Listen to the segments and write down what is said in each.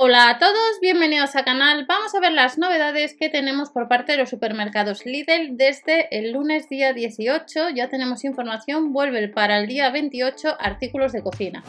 Hola a todos, bienvenidos al canal. Vamos a ver las novedades que tenemos por parte de los supermercados Lidl desde el lunes día 18. Ya tenemos información, vuelve para el día 28 artículos de cocina.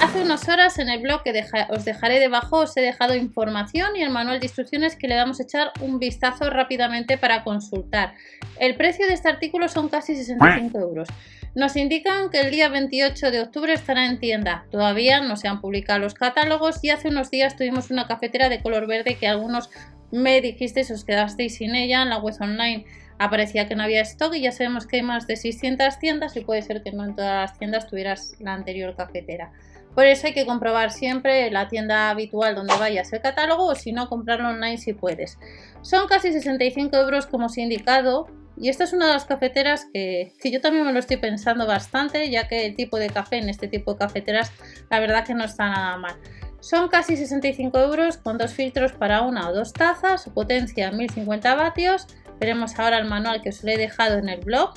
Hace unas horas en el blog que os dejaré debajo os he dejado información y el manual de instrucciones que le vamos a echar un vistazo rápidamente para consultar. El precio de este artículo son casi 65 euros. Nos indican que el día 28 de octubre estará en tienda. Todavía no se han publicado los catálogos y hace unos días tuvimos una cafetera de color verde que algunos me dijisteis os quedasteis sin ella en la web online. Aparecía que no había stock y ya sabemos que hay más de 600 tiendas y puede ser que no en todas las tiendas tuvieras la anterior cafetera. Por eso hay que comprobar siempre la tienda habitual donde vayas el catálogo o si no comprarlo online si puedes. Son casi 65 euros como os he indicado y esta es una de las cafeteras que, yo también me lo estoy pensando bastante, ya que el tipo de café en este tipo de cafeteras la verdad que no está nada mal. Son casi 65 euros con dos filtros para una o dos tazas, potencia 1050 vatios. Veremos ahora el manual que os lo he dejado en el blog.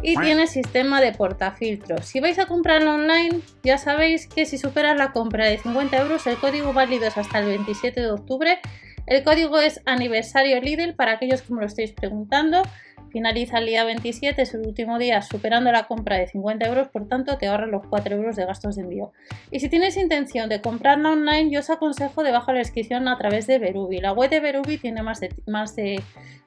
Y tiene sistema de portafiltros. Si vais a comprarlo online, ya sabéis que si superas la compra de 50 euros, el código válido es hasta el 27 de octubre el código es aniversario Lidl para aquellos que me lo estáis preguntando. Finaliza el día 27, es el último día superando la compra de 50 euros, por tanto te ahorras los 4 euros de gastos de envío. Y si tienes intención de comprarla online, yo os aconsejo debajo de la descripción a través de Berubi. La web de Berubi tiene más de, más de,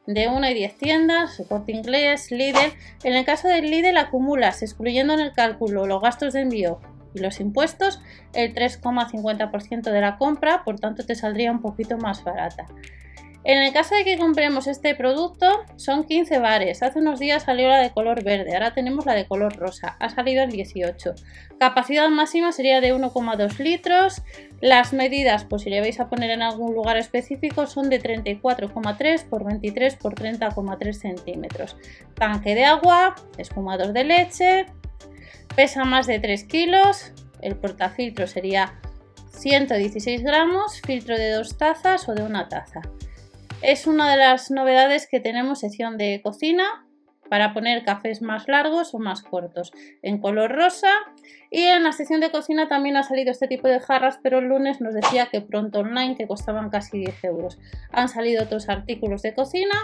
de 1 y 10 tiendas, soporte inglés, Lidl. En el caso del Lidl acumulas, excluyendo en el cálculo los gastos de envío y los impuestos el 3,50% de la compra, por tanto te saldría un poquito más barata. En el caso de que compremos este producto, son 15 bares. Hace unos días salió la de color verde, ahora tenemos la de color rosa. Ha salido el 18. Capacidad máxima sería de 1,2 litros. Las medidas, pues si le vais a poner en algún lugar específico, son de 34,3 por 23 por 30,3 centímetros. Tanque de agua, esfumados de leche, Pesa más de 3 kilos, el portafiltro sería 116 gramos, filtro de dos tazas o de una taza. Es una de las novedades que tenemos sección de cocina para poner cafés más largos o más cortos en color rosa y en la sección de cocina también ha salido este tipo de jarras pero el lunes nos decía que pronto online que costaban casi 10 euros han salido otros artículos de cocina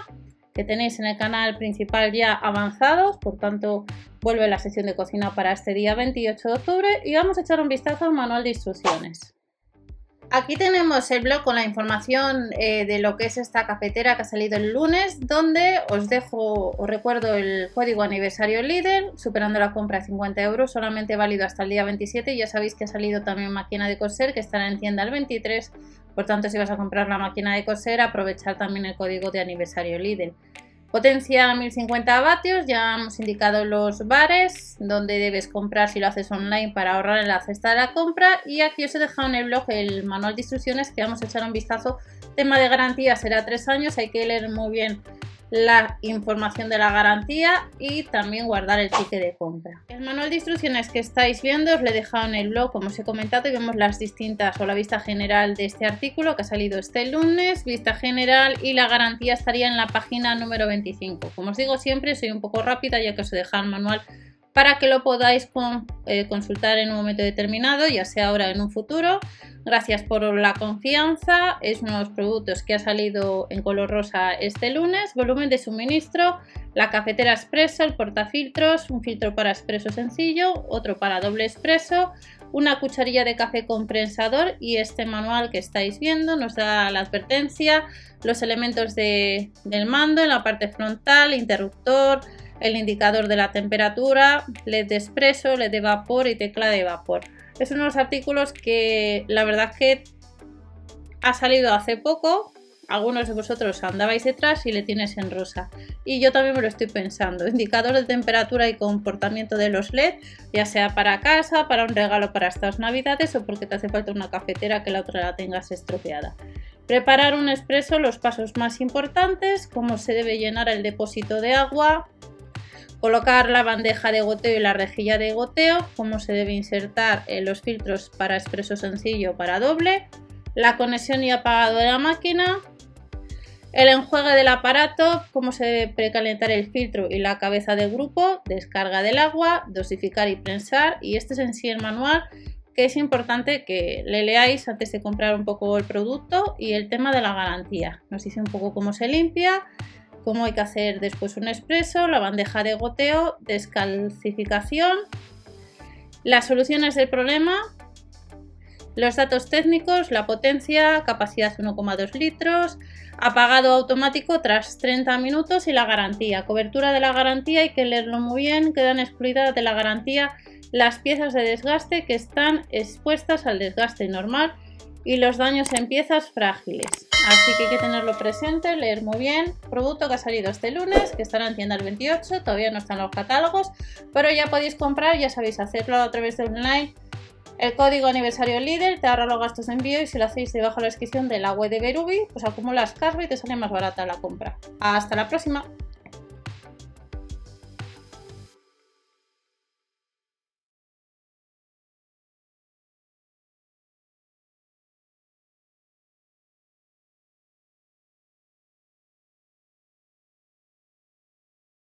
que tenéis en el canal principal ya avanzados, por tanto vuelve la sección de cocina para este día 28 de octubre y vamos a echar un vistazo al manual de instrucciones. Aquí tenemos el blog con la información eh, de lo que es esta cafetera que ha salido el lunes, donde os dejo, os recuerdo el código aniversario líder, superando la compra de 50 euros, solamente válido hasta el día 27. Y ya sabéis que ha salido también máquina de coser, que estará en tienda el 23. Por tanto, si vas a comprar la máquina de coser, aprovechar también el código de aniversario líder. Potencia 1050 vatios, ya hemos indicado los bares donde debes comprar si lo haces online para ahorrar en la cesta de la compra y aquí os he dejado en el blog el manual de instrucciones que vamos a echar un vistazo. Tema de garantía será 3 años, hay que leer muy bien la información de la garantía y también guardar el ticket de compra. El manual de instrucciones que estáis viendo os lo he dejado en el blog como os he comentado y vemos las distintas o la vista general de este artículo que ha salido este lunes, vista general y la garantía estaría en la página número 25. Como os digo siempre soy un poco rápida ya que os he dejado el manual para que lo podáis eh, consultar en un momento determinado, ya sea ahora o en un futuro. Gracias por la confianza. Es uno de los productos que ha salido en color rosa este lunes. Volumen de suministro, la cafetera expreso, el portafiltros, un filtro para expreso sencillo, otro para doble expreso, una cucharilla de café compensador y este manual que estáis viendo nos da la advertencia, los elementos del mando en la parte frontal, interruptor, el indicador de la temperatura, LED de expreso, LED de vapor y tecla de vapor. Es uno de los artículos que la verdad que ha salido hace poco. Algunos de vosotros andabais detrás y le tienes en rosa. Y yo también me lo estoy pensando. Indicador de temperatura y comportamiento de los LED, ya sea para casa, para un regalo para estas navidades o porque te hace falta una cafetera que la otra la tengas estropeada. Preparar un expreso, los pasos más importantes, cómo se debe llenar el depósito de agua, Colocar la bandeja de goteo y la rejilla de goteo, cómo se debe insertar eh, los filtros para expreso sencillo para doble, la conexión y apagado de la máquina, el enjuague del aparato, cómo se debe precalentar el filtro y la cabeza de grupo, descarga del agua, dosificar y prensar y este es en sí el manual que es importante que le leáis antes de comprar un poco el producto y el tema de la garantía. Nos dice un poco cómo se limpia, cómo hay que hacer después un expreso, la bandeja de goteo, descalcificación, las soluciones del problema, los datos técnicos, la potencia, capacidad 1,2 litros, apagado automático tras 30 minutos y la garantía. Cobertura de la garantía, hay que leerlo muy bien, quedan excluidas de la garantía las piezas de desgaste que están expuestas al desgaste normal y los daños en piezas frágiles. Así que hay que tenerlo presente, leer muy bien. Producto que ha salido este lunes, que estará en tienda el 28, todavía no están los catálogos, pero ya podéis comprar, ya sabéis hacerlo a través de online. El código aniversario líder te ahorra los gastos de envío y si lo hacéis debajo de la descripción de la web de Berubi, pues acumulas cargo y te sale más barata la compra. Hasta la próxima.